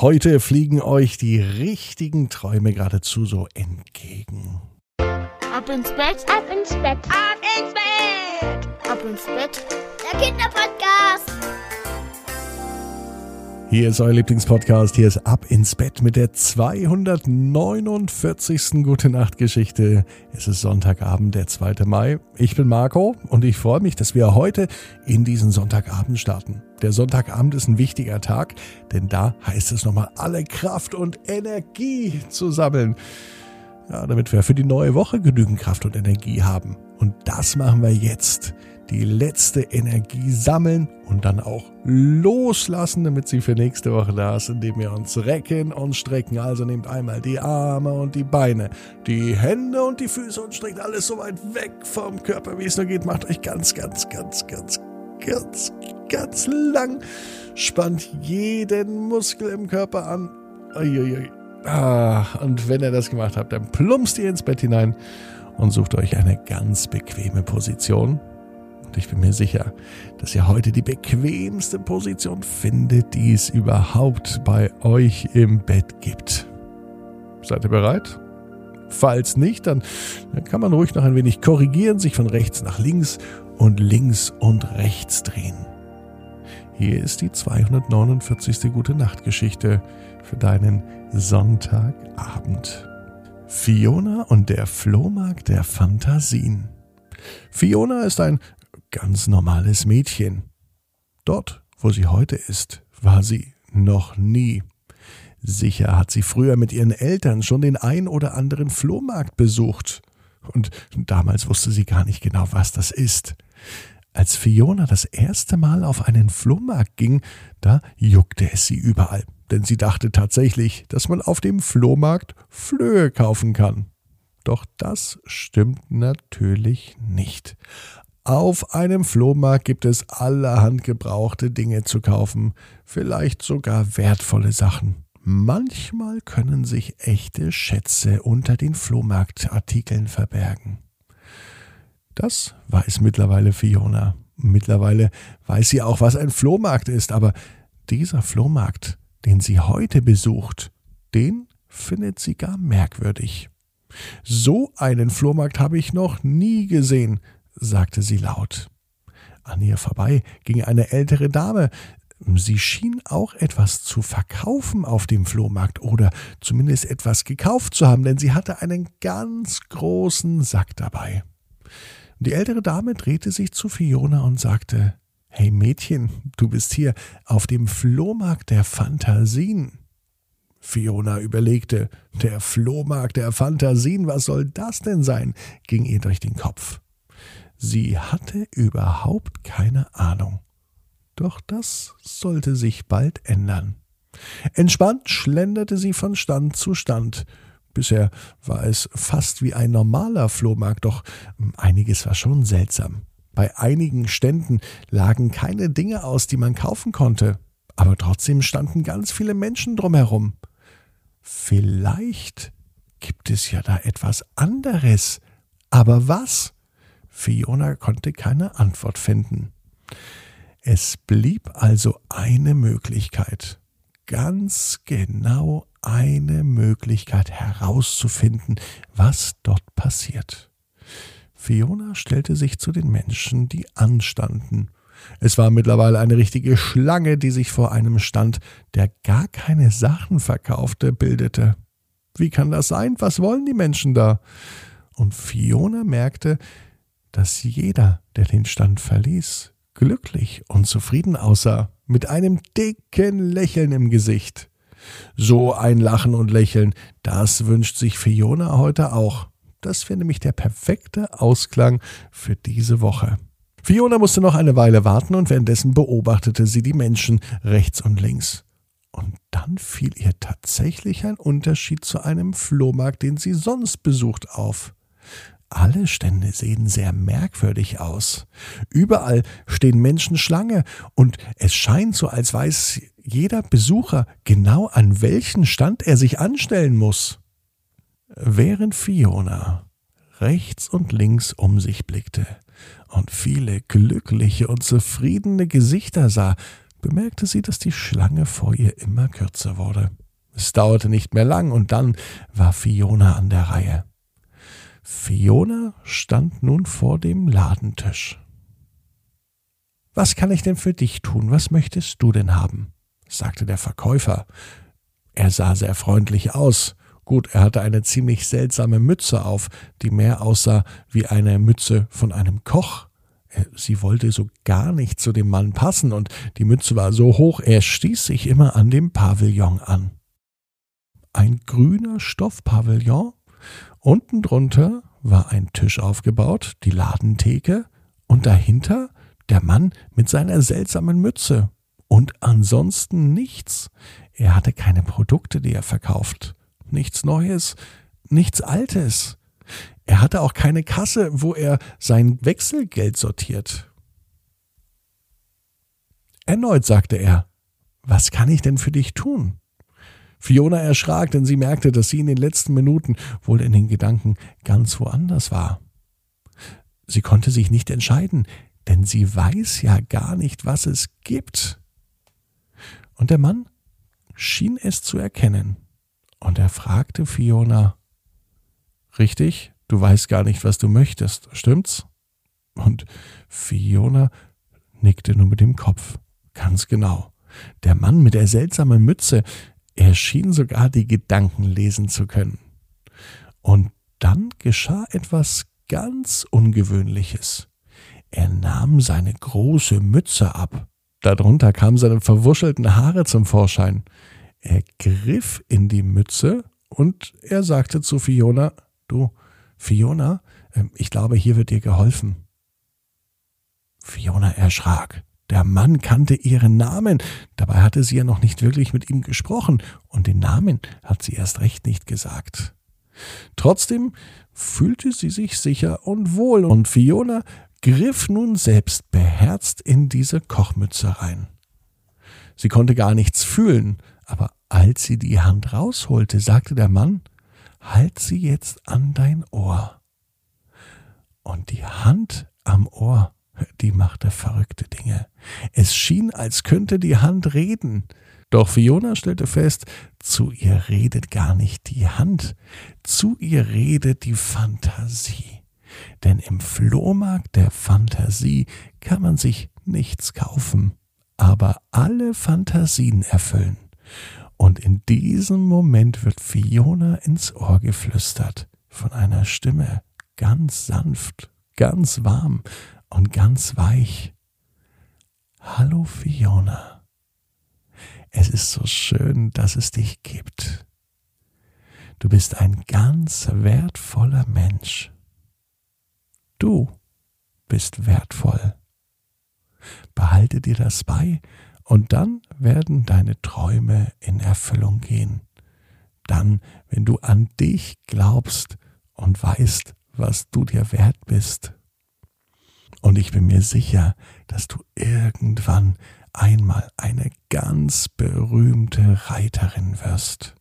Heute fliegen euch die richtigen Träume geradezu so entgegen. Ab ins Bett, ab ins Bett, ab ins Bett, ab ins Bett. Der Kinderpodcast. Hier ist euer Lieblingspodcast. Hier ist Ab ins Bett mit der 249. Gute Nacht Geschichte. Es ist Sonntagabend, der 2. Mai. Ich bin Marco und ich freue mich, dass wir heute in diesen Sonntagabend starten. Der Sonntagabend ist ein wichtiger Tag, denn da heißt es nochmal alle Kraft und Energie zu sammeln. Ja, damit wir für die neue Woche genügend Kraft und Energie haben. Und das machen wir jetzt die letzte Energie sammeln und dann auch loslassen, damit sie für nächste Woche da ist, indem wir uns recken und strecken. Also nehmt einmal die Arme und die Beine, die Hände und die Füße und streckt alles so weit weg vom Körper, wie es nur geht. Macht euch ganz, ganz, ganz, ganz, ganz, ganz lang. Spannt jeden Muskel im Körper an. Uiuiui. Ah, und wenn ihr das gemacht habt, dann plumpst ihr ins Bett hinein und sucht euch eine ganz bequeme Position. Und ich bin mir sicher, dass ihr heute die bequemste Position findet, die es überhaupt bei euch im Bett gibt. Seid ihr bereit? Falls nicht, dann, dann kann man ruhig noch ein wenig korrigieren, sich von rechts nach links und links und rechts drehen. Hier ist die 249. Gute Nacht Geschichte für deinen Sonntagabend. Fiona und der Flohmarkt der Fantasien. Fiona ist ein ganz normales Mädchen. Dort, wo sie heute ist, war sie noch nie. Sicher hat sie früher mit ihren Eltern schon den ein oder anderen Flohmarkt besucht. Und damals wusste sie gar nicht genau, was das ist. Als Fiona das erste Mal auf einen Flohmarkt ging, da juckte es sie überall, denn sie dachte tatsächlich, dass man auf dem Flohmarkt Flöhe kaufen kann. Doch das stimmt natürlich nicht. Auf einem Flohmarkt gibt es allerhand gebrauchte Dinge zu kaufen, vielleicht sogar wertvolle Sachen. Manchmal können sich echte Schätze unter den Flohmarktartikeln verbergen. Das weiß mittlerweile Fiona. Mittlerweile weiß sie auch, was ein Flohmarkt ist, aber dieser Flohmarkt, den sie heute besucht, den findet sie gar merkwürdig. So einen Flohmarkt habe ich noch nie gesehen, sagte sie laut. An ihr vorbei ging eine ältere Dame. Sie schien auch etwas zu verkaufen auf dem Flohmarkt oder zumindest etwas gekauft zu haben, denn sie hatte einen ganz großen Sack dabei. Die ältere Dame drehte sich zu Fiona und sagte Hey Mädchen, du bist hier auf dem Flohmarkt der Fantasien. Fiona überlegte, der Flohmarkt der Fantasien, was soll das denn sein? ging ihr durch den Kopf. Sie hatte überhaupt keine Ahnung. Doch das sollte sich bald ändern. Entspannt schlenderte sie von Stand zu Stand. Bisher war es fast wie ein normaler Flohmarkt, doch einiges war schon seltsam. Bei einigen Ständen lagen keine Dinge aus, die man kaufen konnte, aber trotzdem standen ganz viele Menschen drumherum. Vielleicht gibt es ja da etwas anderes. Aber was? Fiona konnte keine Antwort finden. Es blieb also eine Möglichkeit, ganz genau eine Möglichkeit herauszufinden, was dort passiert. Fiona stellte sich zu den Menschen, die anstanden. Es war mittlerweile eine richtige Schlange, die sich vor einem Stand, der gar keine Sachen verkaufte, bildete. Wie kann das sein? Was wollen die Menschen da? Und Fiona merkte, dass jeder, der den Stand verließ, glücklich und zufrieden aussah, mit einem dicken Lächeln im Gesicht. So ein Lachen und Lächeln, das wünscht sich Fiona heute auch. Das wäre nämlich der perfekte Ausklang für diese Woche. Fiona musste noch eine Weile warten und währenddessen beobachtete sie die Menschen rechts und links. Und dann fiel ihr tatsächlich ein Unterschied zu einem Flohmarkt, den sie sonst besucht, auf. Alle Stände sehen sehr merkwürdig aus. Überall stehen Menschen Schlange und es scheint so, als weiß jeder Besucher genau an welchen Stand er sich anstellen muss. Während Fiona rechts und links um sich blickte und viele glückliche und zufriedene Gesichter sah, bemerkte sie, dass die Schlange vor ihr immer kürzer wurde. Es dauerte nicht mehr lang und dann war Fiona an der Reihe. Fiona stand nun vor dem Ladentisch. Was kann ich denn für dich tun? Was möchtest du denn haben? sagte der Verkäufer. Er sah sehr freundlich aus. Gut, er hatte eine ziemlich seltsame Mütze auf, die mehr aussah wie eine Mütze von einem Koch. Sie wollte so gar nicht zu dem Mann passen, und die Mütze war so hoch, er stieß sich immer an dem Pavillon an. Ein grüner Stoffpavillon, unten drunter war ein Tisch aufgebaut, die Ladentheke, und dahinter der Mann mit seiner seltsamen Mütze. Und ansonsten nichts. Er hatte keine Produkte, die er verkauft. Nichts Neues, nichts Altes. Er hatte auch keine Kasse, wo er sein Wechselgeld sortiert. Erneut sagte er, was kann ich denn für dich tun? Fiona erschrak, denn sie merkte, dass sie in den letzten Minuten wohl in den Gedanken ganz woanders war. Sie konnte sich nicht entscheiden, denn sie weiß ja gar nicht, was es gibt. Und der Mann schien es zu erkennen, und er fragte Fiona Richtig, du weißt gar nicht, was du möchtest, stimmt's? Und Fiona nickte nur mit dem Kopf. Ganz genau. Der Mann mit der seltsamen Mütze, er schien sogar die Gedanken lesen zu können. Und dann geschah etwas ganz Ungewöhnliches. Er nahm seine große Mütze ab. Darunter kamen seine verwuschelten Haare zum Vorschein. Er griff in die Mütze und er sagte zu Fiona, Du, Fiona, ähm, ich glaube, hier wird dir geholfen. Fiona erschrak. Der Mann kannte ihren Namen, dabei hatte sie ja noch nicht wirklich mit ihm gesprochen, und den Namen hat sie erst recht nicht gesagt. Trotzdem fühlte sie sich sicher und wohl, und Fiona griff nun selbst beherzt in diese Kochmütze rein. Sie konnte gar nichts fühlen, aber als sie die Hand rausholte, sagte der Mann Halt sie jetzt an dein Ohr. Und die Hand am Ohr, die machte verrückte Dinge. Es schien, als könnte die Hand reden. Doch Fiona stellte fest, zu ihr redet gar nicht die Hand, zu ihr redet die Fantasie. Denn im Flohmarkt der Fantasie kann man sich nichts kaufen, aber alle Fantasien erfüllen. Und in diesem Moment wird Fiona ins Ohr geflüstert von einer Stimme, ganz sanft, ganz warm und ganz weich. Hallo Fiona. Es ist so schön, dass es dich gibt. Du bist ein ganz wertvoller Mensch. Du bist wertvoll. Behalte dir das bei und dann werden deine Träume in Erfüllung gehen. Dann, wenn du an dich glaubst und weißt, was du dir wert bist. Und ich bin mir sicher, dass du irgendwann einmal eine ganz berühmte Reiterin wirst.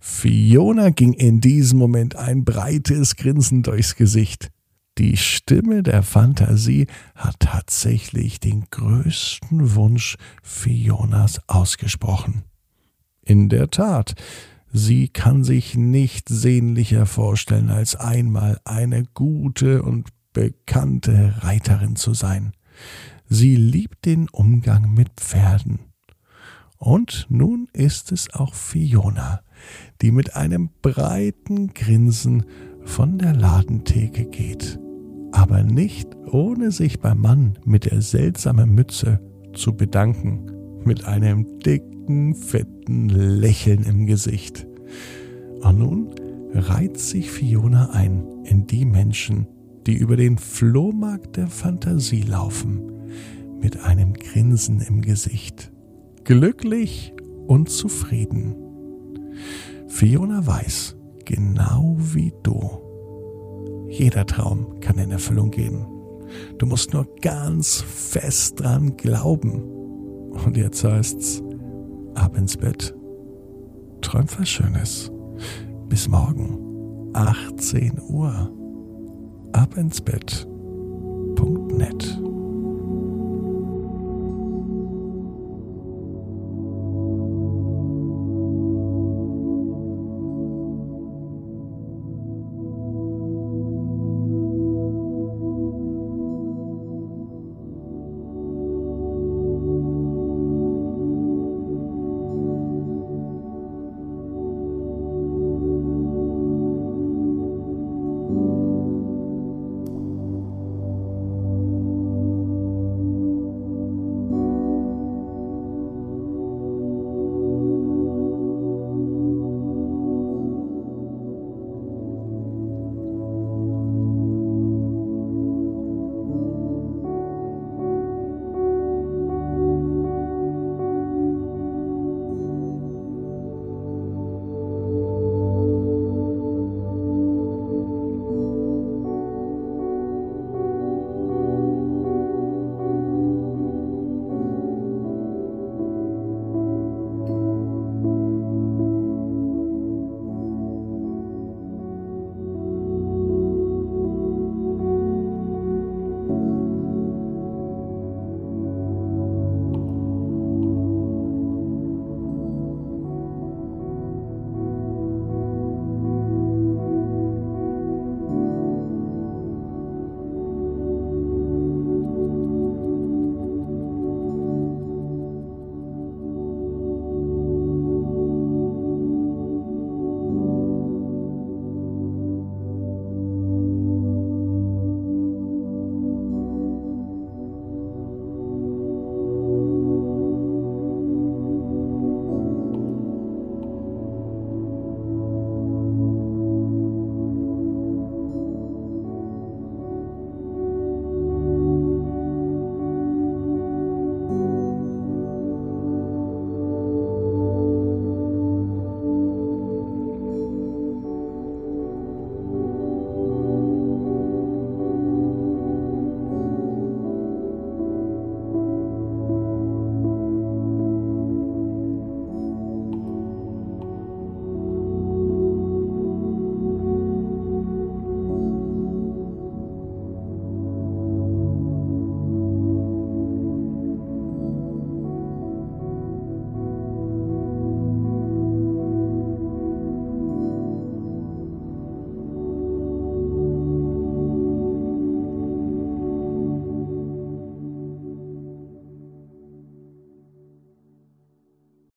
Fiona ging in diesem Moment ein breites Grinsen durchs Gesicht. Die Stimme der Fantasie hat tatsächlich den größten Wunsch Fionas ausgesprochen. In der Tat, sie kann sich nicht sehnlicher vorstellen, als einmal eine gute und bekannte Reiterin zu sein. Sie liebt den Umgang mit Pferden. Und nun ist es auch Fiona, die mit einem breiten Grinsen von der Ladentheke geht aber nicht ohne sich beim Mann mit der seltsamen Mütze zu bedanken, mit einem dicken, fetten Lächeln im Gesicht. Und nun reiht sich Fiona ein in die Menschen, die über den Flohmarkt der Fantasie laufen, mit einem Grinsen im Gesicht, glücklich und zufrieden. Fiona weiß, genau wie du, jeder Traum kann in Erfüllung gehen. Du musst nur ganz fest dran glauben. Und jetzt heißt's, ab ins Bett. Träum was Schönes. Bis morgen, 18 Uhr. Ab